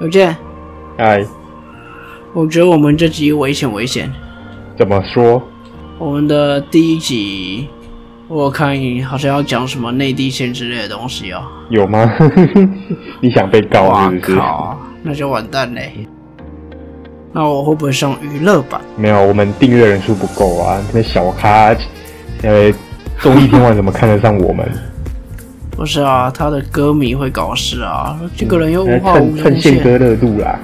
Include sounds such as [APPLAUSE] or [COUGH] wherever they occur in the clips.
有见，哎，我觉得我们这集危险危险。怎么说？我们的第一集，我看好像要讲什么内地线之类的东西哦。有吗？[LAUGHS] 你想被告啊是不是？靠，那就完蛋嘞。那我会不会上娱乐版？没有，我们订阅人数不够啊。那小咖，呃，综艺天王怎么看得上我们？不是啊，他的歌迷会搞事啊。这个人又无话无趁宪哥热度啦。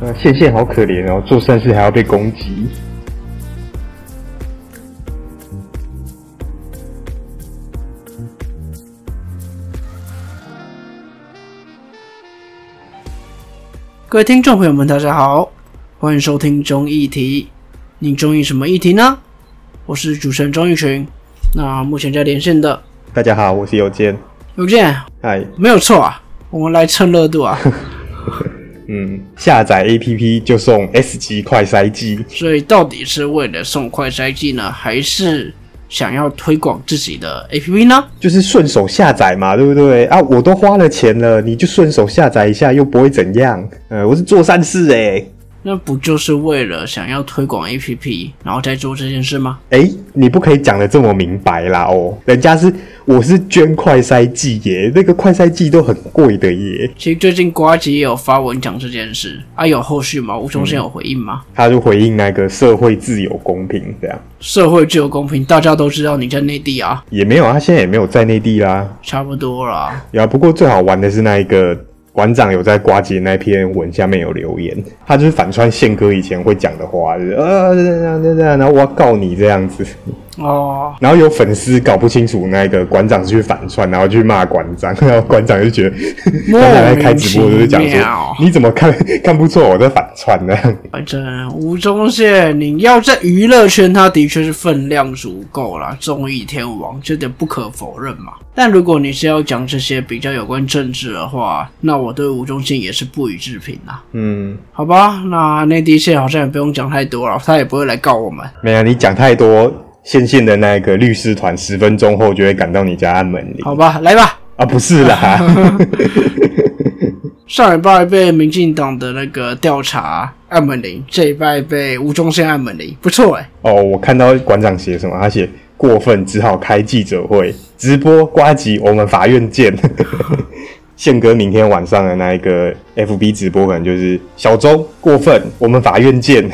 呃，宪宪好可怜哦，做善事还要被攻击。各位听众朋友们，大家好，欢迎收听中议题。你中意什么议题呢？我是主持人钟义群。那目前在连线的大家好，我是有健。有见，嗨，没有错啊，我们来蹭热度啊。[LAUGHS] 嗯，下载 APP 就送 S 级快筛机。所以到底是为了送快筛机呢，还是想要推广自己的 APP 呢？就是顺手下载嘛，对不对啊？我都花了钱了，你就顺手下载一下，又不会怎样。呃，我是做善事哎、那不就是为了想要推广 APP，然后再做这件事吗？哎、你不可以讲的这么明白啦哦，人家是我是捐快筛剂耶，那个快筛剂都很贵的耶。其实最近瓜吉也有发文讲这件事啊，有后续吗？吴宗宪有回应吗？他就回应那个社会自由公平这样，社会自由公平，大家都知道你在内地啊，也没有啊，他现在也没有在内地啦。差不多啦。呀，不过最好玩的是那一个馆长有在瓜姐那篇文下面有留言，他就是反串宪哥以前会讲的话，就是呃这样这样这样，然后我要告你这样子。哦，然后有粉丝搞不清楚那个馆长是去反串，然后去骂馆长，[LAUGHS] 然后馆长就觉得莫馆长在开直播就是讲说，你怎么看看不出我在反串呢？反正吴宗宪，你要在娱乐圈，他的确是分量足够啦，综艺天王，这点不可否认嘛。但如果你是要讲这些比较有关政治的话，那我对吴宗宪也是不予置评啦。嗯，好吧，那内地线好像也不用讲太多了，他也不会来告我们。没有，你讲太多，线线的那个律师团十分钟后就会赶到你家按门铃好吧，来吧。啊，不是啦，[LAUGHS] 上礼拜被民进党的那个调查按门铃，这礼拜被吴宗宪按门铃，不错哎。哦，我看到馆长写什么，他写过分，只好开记者会直播瓜集，我们法院见。宪哥明天晚上的那一个 FB 直播，可能就是小周过分，我们法院见。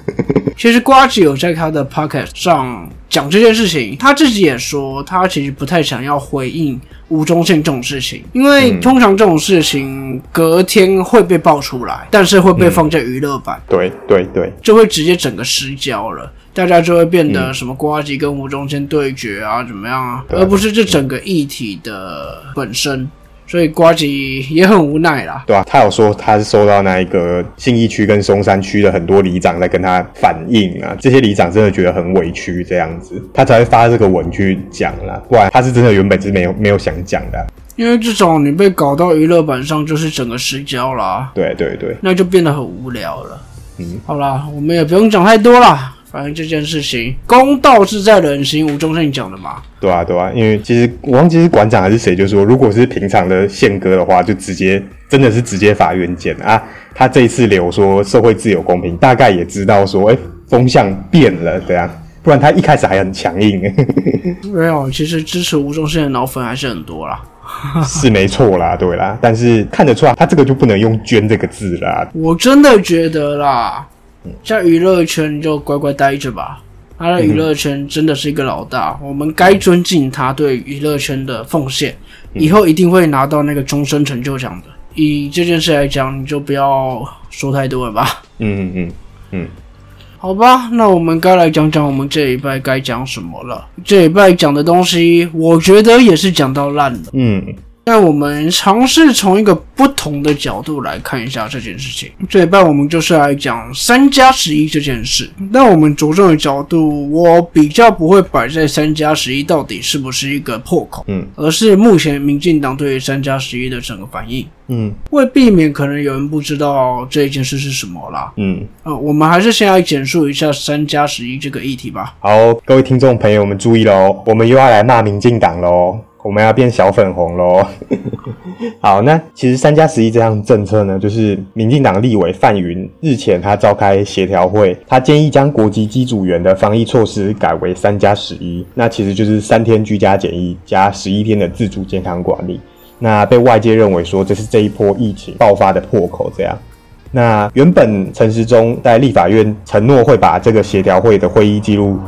[LAUGHS] 其实瓜子有在他的 Pocket 上讲这件事情，他自己也说，他其实不太想要回应吴宗宪这种事情，因为通常这种事情隔天会被爆出来，但是会被放在娱乐版，对对对，就会直接整个失焦了。大家就会变得什么瓜吉跟吴宗宪对决啊，怎么样啊，而不是这整个议题的本身。所以瓜吉也很无奈啦。对啊，他有说他是收到那一个信义区跟松山区的很多里长在跟他反映啊，这些里长真的觉得很委屈这样子，他才会发这个文去讲啦，不然他是真的原本是没有没有想讲的啊、因为至少你被搞到娱乐版上，就是整个失焦啦。对对对，那就变得很无聊了。嗯，好啦，我们也不用讲太多啦，反正这件事情公道自在人心，吴宗宪讲的嘛。对啊对啊，因为其实我忘记是馆长还是谁就说，如果是平常的宪哥的话，就直接真的是直接法院见啊。他这一次留说社会自由公平，大概也知道说，哎、风向变了这样。不然他一开始还很强硬，[LAUGHS] 没有，其实支持吴宗宪的脑粉还是很多啦。[LAUGHS] 是没错啦，对啦，但是看得出来，他这个就不能用“捐”这个字啦。我真的觉得啦，在娱乐圈就乖乖待着吧。他在娱乐圈真的是一个老大，我们该尊敬他对娱乐圈的奉献，以后一定会拿到那个终身成就奖的。以这件事来讲，你就不要说太多了吧。嗯嗯嗯嗯，好吧，那我们该来讲讲我们这一拜该讲什么了。这一拜讲的东西，我觉得也是讲到烂了。嗯那我们尝试从一个不同的角度来看一下这件事情。这一半我们就是来讲三加十一这件事。那我们着重的角度，我比较不会摆在三加十一到底是不是一个破口，嗯而是目前民进党对于三加十一的整个反应。嗯为避免可能有人不知道这一件事是什么啦，嗯，呃，我们还是先来简述一下三加十一这个议题吧。好，各位听众朋友们注意喽，我们又要来骂民进党喽。我们要变小粉红喽。[LAUGHS] 好，那其实三加十一这项政策呢，就是民进党立委范云日前他召开协调会，他建议将国籍机组员的防疫措施改为三加十一，那其实就是三天居家检疫加十一天的自主健康管理。那被外界认为说这是这一波疫情爆发的破口，这样。那原本陈时中在立法院承诺会把这个协调会的会议记录，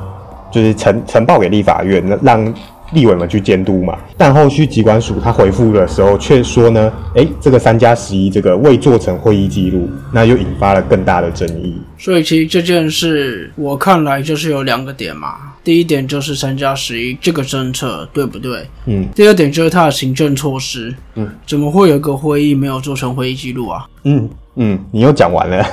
就是呈呈报给立法院，让立委们去监督嘛。但后续机关署他回复的时候却说呢，诶，这个三加十一这个未做成会议记录，那又引发了更大的争议。所以其实这件事我看来就是有两个点嘛。第一点就是三加十一这个政策对不对？嗯。第二点就是它的行政措施。嗯。怎么会有个会议没有做成会议记录啊？嗯。嗯，你又讲完了，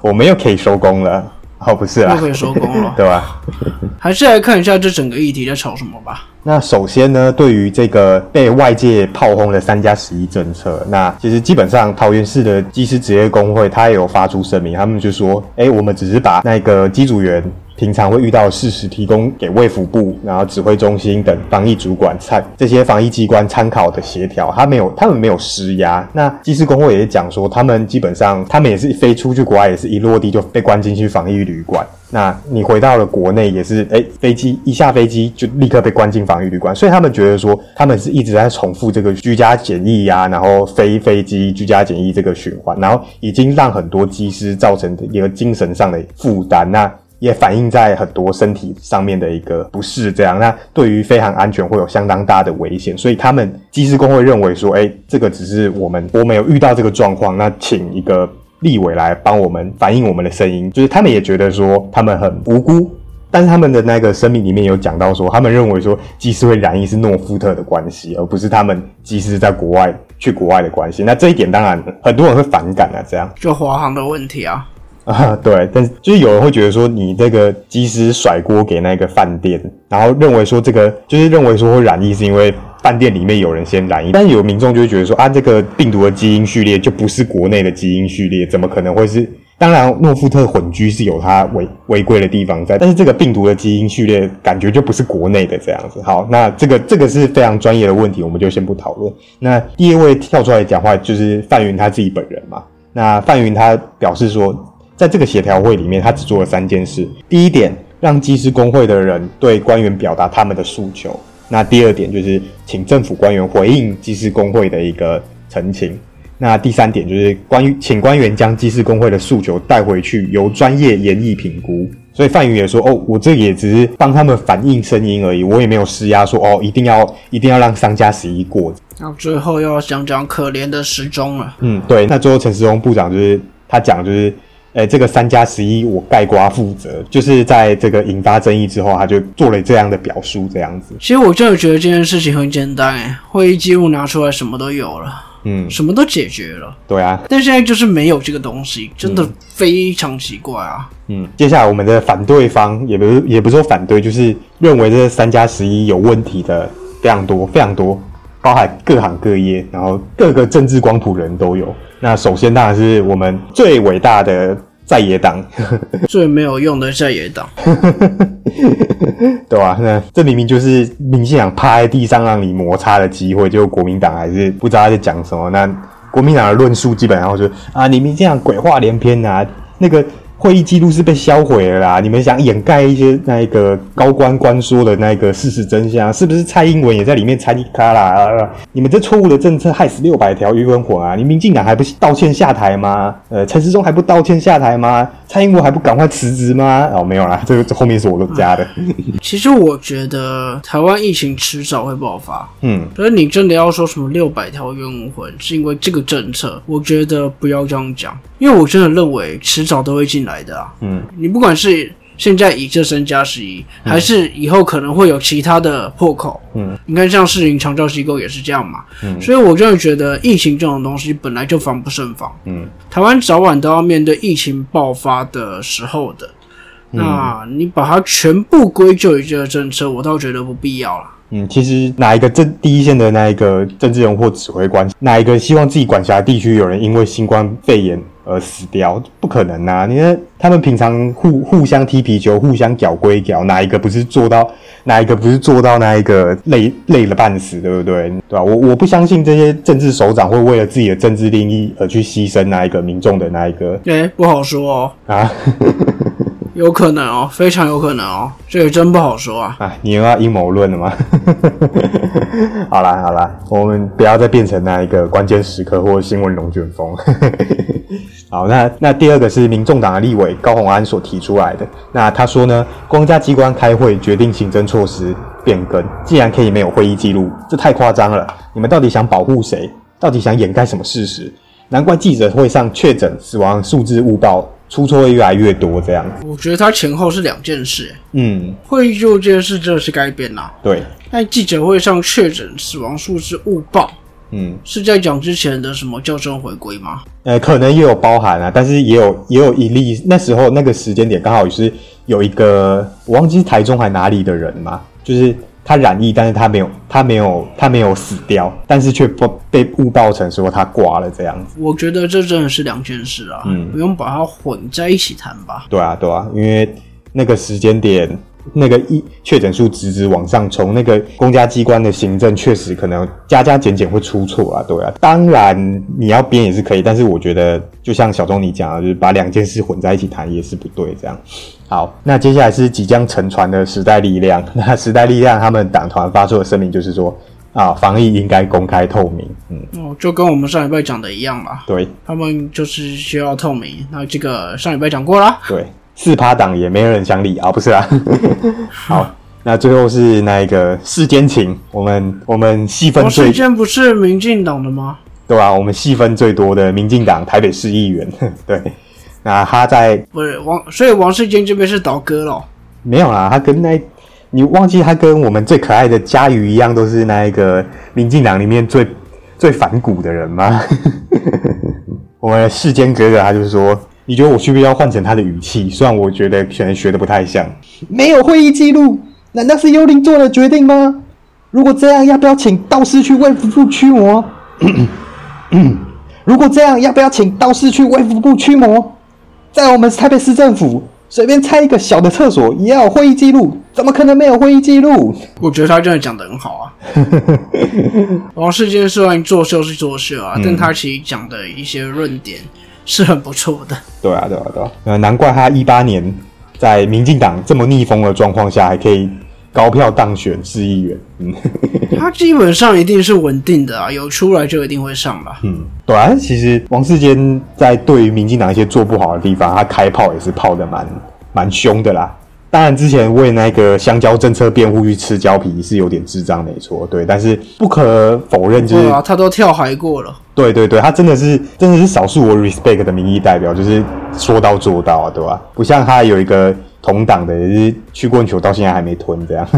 我们又可以收工了。[LAUGHS] 哦，不是啊，又可以收工了，[LAUGHS] 对吧？[LAUGHS] 还是来看一下这整个议题在吵什么吧。那首先呢，对于这个被外界炮轰的三加十一政策，那其实基本上桃园市的技师职业工会，他也有发出声明，他们就说：，哎，我们只是把那个机组员。平常会遇到事实，提供给卫福部、然后指挥中心等防疫主管参这些防疫机关参考的协调，他没有，他们没有施压。那技师工会也讲说，他们基本上，他们也是飞出去国外，也是一落地就被关进去防疫旅馆。那你回到了国内，也是哎，飞机一下飞机就立刻被关进防疫旅馆。所以他们觉得说，他们是一直在重复这个居家检疫呀，然后飞飞机居家检疫这个循环，然后已经让很多机师造成一个精神上的负担。那也反映在很多身体上面的一个不适，这样。那对于飞航安全会有相当大的危险，所以他们机师工会认为说，哎，这个只是我们我们有遇到这个状况，那请一个立委来帮我们反映我们的声音，就是他们也觉得说他们很无辜，但是他们的那个声明里面有讲到说，他们认为说机师会染疫是诺夫特的关系，而不是他们机师在国外去国外的关系，那这一点当然很多人会反感啊，这样。就华航的问题啊。啊，对，但是就是有人会觉得说，你这个机师甩锅给那个饭店，然后认为说这个就是认为说会染疫是因为饭店里面有人先染疫，但是有民众就会觉得说啊，这个病毒的基因序列就不是国内的基因序列，怎么可能会是？当然，诺夫特混居是有它违违规的地方在，但是这个病毒的基因序列感觉就不是国内的这样子。好，那这个这个是非常专业的问题，我们就先不讨论。那第二位跳出来讲话就是范云他自己本人嘛。那范云他表示说。在这个协调会里面，他只做了三件事。第一点，让技师工会的人对官员表达他们的诉求。那第二点就是请政府官员回应技师工会的一个陈情。那第三点就是关于请官员将技师工会的诉求带回去，由专业研议评估。所以范宇也说：“哦，我这也只是帮他们反映声音而已，我也没有施压说哦，一定要一定要让商家十一过。”那最后要讲讲可怜的时钟了。嗯，对。那最后陈时中部长就是他讲就是。哎，这个三加十一，我盖瓜负责，就是在这个引发争议之后，他就做了这样的表述，这样子。其实我真的觉得这件事情很简单，哎，会议记录拿出来，什么都有了，嗯，什么都解决了。对啊，但现在就是没有这个东西，真的非常奇怪啊。嗯，接下来我们的反对方也不是也不是说反对，就是认为这三加十一有问题的非常多，非常多，包含各行各业，然后各个政治光谱人都有。那首先当然是我们最伟大的在野党，[LAUGHS] 最没有用的在野党，对吧？那这明明就是民进党趴在地上让你摩擦的机会，就国民党还是不知道他在讲什么。那国民党的论述基本上就是啊，你民进党鬼话连篇啊，那个。会议记录是被销毁了啦！你们想掩盖一些那个高官官说的那个事实真相，是不是蔡英文也在里面参与卡啦？你们这错误的政策害死六百条鱼文混啊！你民进党还不道歉下台吗？呃，陈时中还不道歉下台吗？蔡英文还不赶快辞职吗？哦，没有啦，这个这后面是我加的。[LAUGHS] 其实我觉得台湾疫情迟早会爆发。嗯，可是你真的要说什么六百条渔文混是因为这个政策，我觉得不要这样讲，因为我真的认为迟早都会进。来的啊，嗯，你不管是现在以这身加十一，还是以后可能会有其他的破口，嗯，你看像市营长照机构也是这样嘛，嗯，所以我真的觉得疫情这种东西本来就防不胜防，嗯，台湾早晚都要面对疫情爆发的时候的，那你把它全部归咎于这个政策，我倒觉得不必要了。嗯，其实哪一个政第一线的那一个政治人或指挥官，哪一个希望自己管辖地区有人因为新冠肺炎？而死掉，不可能啊！你看他们平常互互相踢皮球，互相搅归搅，哪一个不是做到？哪一个不是做到那一个累累了半死，对不对？对吧？我我不相信这些政治首长会为了自己的政治利益而去牺牲那一个民众的那一个哎、不好说哦，啊 [LAUGHS] 有可能哦，非常有可能哦，这也真不好说啊。啊！你又要阴谋论了吗？[LAUGHS] 好啦好啦，我们不要再变成那一个关键时刻或新闻龙卷风。好，那那第二个是民众党的立委高虹安所提出来的。那他说呢，公家机关开会决定行政措施变更，既然可以没有会议记录，这太夸张了。你们到底想保护谁？到底想掩盖什么事实？难怪记者会上确诊死亡数字误报，出错会越来越多这样。我觉得他前后是两件事，嗯，会议记录这件事真的是该变啦。对，在记者会上确诊死亡数字误报，嗯。是在讲之前的什么校正回归吗？呃，可能也有包含啊，但是也有也有一例，那时候那个时间点刚好也是有一个，我忘记是台中还哪里的人嘛，就是他染疫，但是他没有他没有他没有死掉，但是却不被误报成说他挂了这样子。我觉得这真的是两件事啊，嗯不用把它混在一起谈吧。对啊，对啊，因为那个时间点。那个一确诊数直直往上冲，那个公家机关的行政确实可能加加减减会出错啊，对啊。当然你要编也是可以，但是我觉得就像小钟你讲的，就是把两件事混在一起谈也是不对。这样，好，那接下来是即将沉船的时代力量。那时代力量他们党团发出的声明就是说，啊，防疫应该公开透明。嗯，哦，就跟我们上礼拜讲的一样啦，对他们就是需要透明。那这个上礼拜讲过啦，对，四趴党也没有人想理啊，不是啊。[LAUGHS] 好，那最后是那一个世间情，我们我们细分王最世间不是民进党的吗？对吧、我们细分最多的民进党台北市议员，[LAUGHS] 对，那他在不是王，所以王世坚这边是倒戈了。没有啦，他跟那你忘记他跟我们最可爱的佳瑜一样，都是那一个民进党里面最最反骨的人吗？[LAUGHS] 我们世间哥哥他就是说，你觉得我需不需要换成他的语气？虽然我觉得可能学的不太像。没有会议记录，难道是幽灵做的决定吗？如果这样，要不要请道士去卫福部驱魔？[CLEARS THROAT] 如果这样，要不要请道士去卫福部驱魔？在我们台北市政府，随便拆一个小的厕所也要有会议记录，怎么可能没有会议记录？我觉得他真的讲的很好啊。[LAUGHS] 王世坚虽然作秀是作秀啊，但他其实讲的一些论点是很不错的。对啊，对啊，对啊，呃，难怪他一八年在民进党这么逆风的状况下，还可以高票当选市议员。嗯 [LAUGHS] 他基本上一定是稳定的啊，有出来就一定会上吧。嗯，对啊，其实王世坚在对于民进党一些做不好的地方，他开炮也是炮的蛮蛮凶的啦。当然，之前为那个香蕉政策辩护去吃胶皮是有点智障，没错，对。但是不可否认，就是对啊，他都跳海过了。对对对，他真的是真的是少数我 respect 的民意代表，就是说到做到啊，对吧？不像他有一个同党的，也是曲棍球到现在还没吞这样。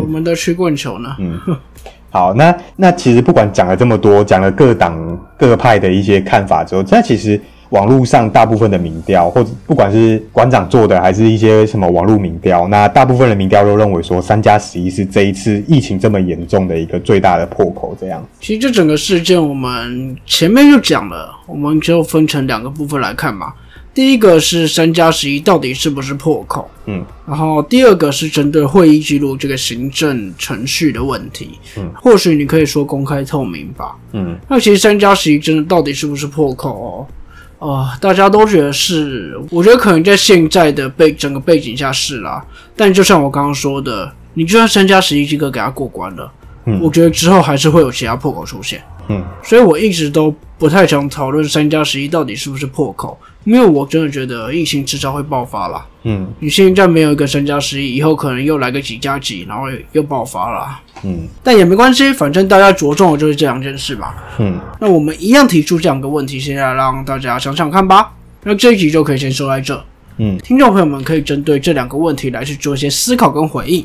我们的曲棍球呢？嗯好，那那其实不管讲了这么多，讲了各党各派的一些看法之后，那其实网络上大部分的民调，或者不管是馆长做的，还是一些什么网络民调，那大部分的民调都认为说，三加十一是这一次疫情这么严重的一个最大的破口，这样。其实这整个事件我们前面就讲了，我们就分成两个部分来看嘛。第一个是三加十一到底是不是破口，嗯，然后第二个是针对会议记录这个行政程序的问题，嗯，或许你可以说公开透明吧。嗯那其实三加十一真的到底是不是破口哦？呃，大家都觉得是，我觉得可能在现在的背整个背景下是啦。但就像我刚刚说的，你就算三加十一这个给他过关了，嗯我觉得之后还是会有其他破口出现。嗯所以我一直都不太想讨论三加十一到底是不是破口，因为我真的觉得疫情迟早会爆发啦。嗯你现在没有一个三加十一，以后可能又来个几加几，然后又爆发了。嗯但也没关系，反正大家着重的就是这两件事吧。嗯，那我们一样提出这两个问题，现在让大家想想看吧。那这一集就可以先说在这。嗯，听众朋友们可以针对这两个问题来去做一些思考跟回应。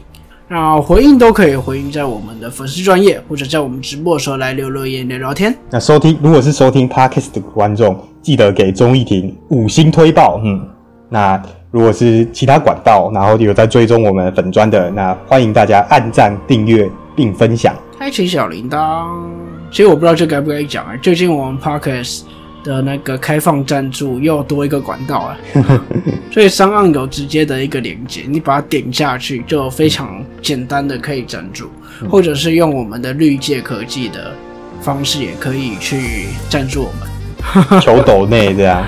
那回应都可以回应在我们的粉丝专业，或者在我们直播的时候来留留言聊聊天。那收听如果是收听 podcast 的观众，记得给钟义婷五星推爆。嗯，那如果是其他管道，然后有在追踪我们粉砖的，那欢迎大家按赞、订阅并分享。开启小铃铛。其实我不知道这该不该讲啊、最近我们 podcast 的那个开放赞助又多一个管道啊，[LAUGHS] 所以商岸有直接的一个连接，你把它点下去就非常简单的可以赞助，或者是用我们的绿界科技的方式也可以去赞助我们。[LAUGHS] 求斗内这样。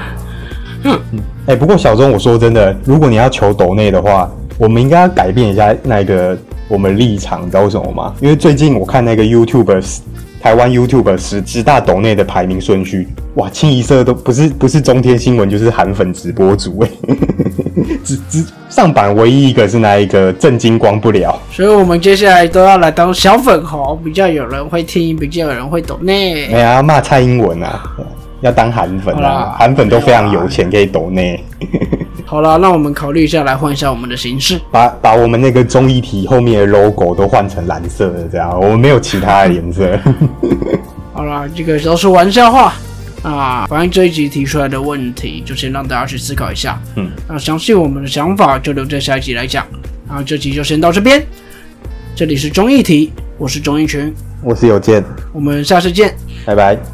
哎、不过小钟，我说真的，如果你要求斗内的话，我们应该要改变一下那个我们立场，你知道为什么吗？因为最近我看那个 YouTube 台湾 YouTube 十十大斗内的排名顺序，哇，清一色都不是不是中天新闻，就是韩粉直播主哎，[LAUGHS] 只只上榜唯一一个是那一个震惊光不了，所以我们接下来都要来当小粉红，比较有人会听，比较有人会懂内。哎呀，骂蔡英文啊，要当韩粉啊，韩粉都非常有钱，可以抖内。[LAUGHS] 好了，那我们考虑一下，来换一下我们的形式。[LAUGHS] 把把我们那个综艺体后面的 logo 都换成蓝色的，这样我们没有其他的颜色。[LAUGHS] 好了，这个都是玩笑话啊。反正这一集提出来的问题，就先让大家去思考一下。嗯，那详细我们的想法就留在下一集来讲。然后这集就先到这边。这里是综艺题，我是综艺群，我是有健，我们下次见。拜拜。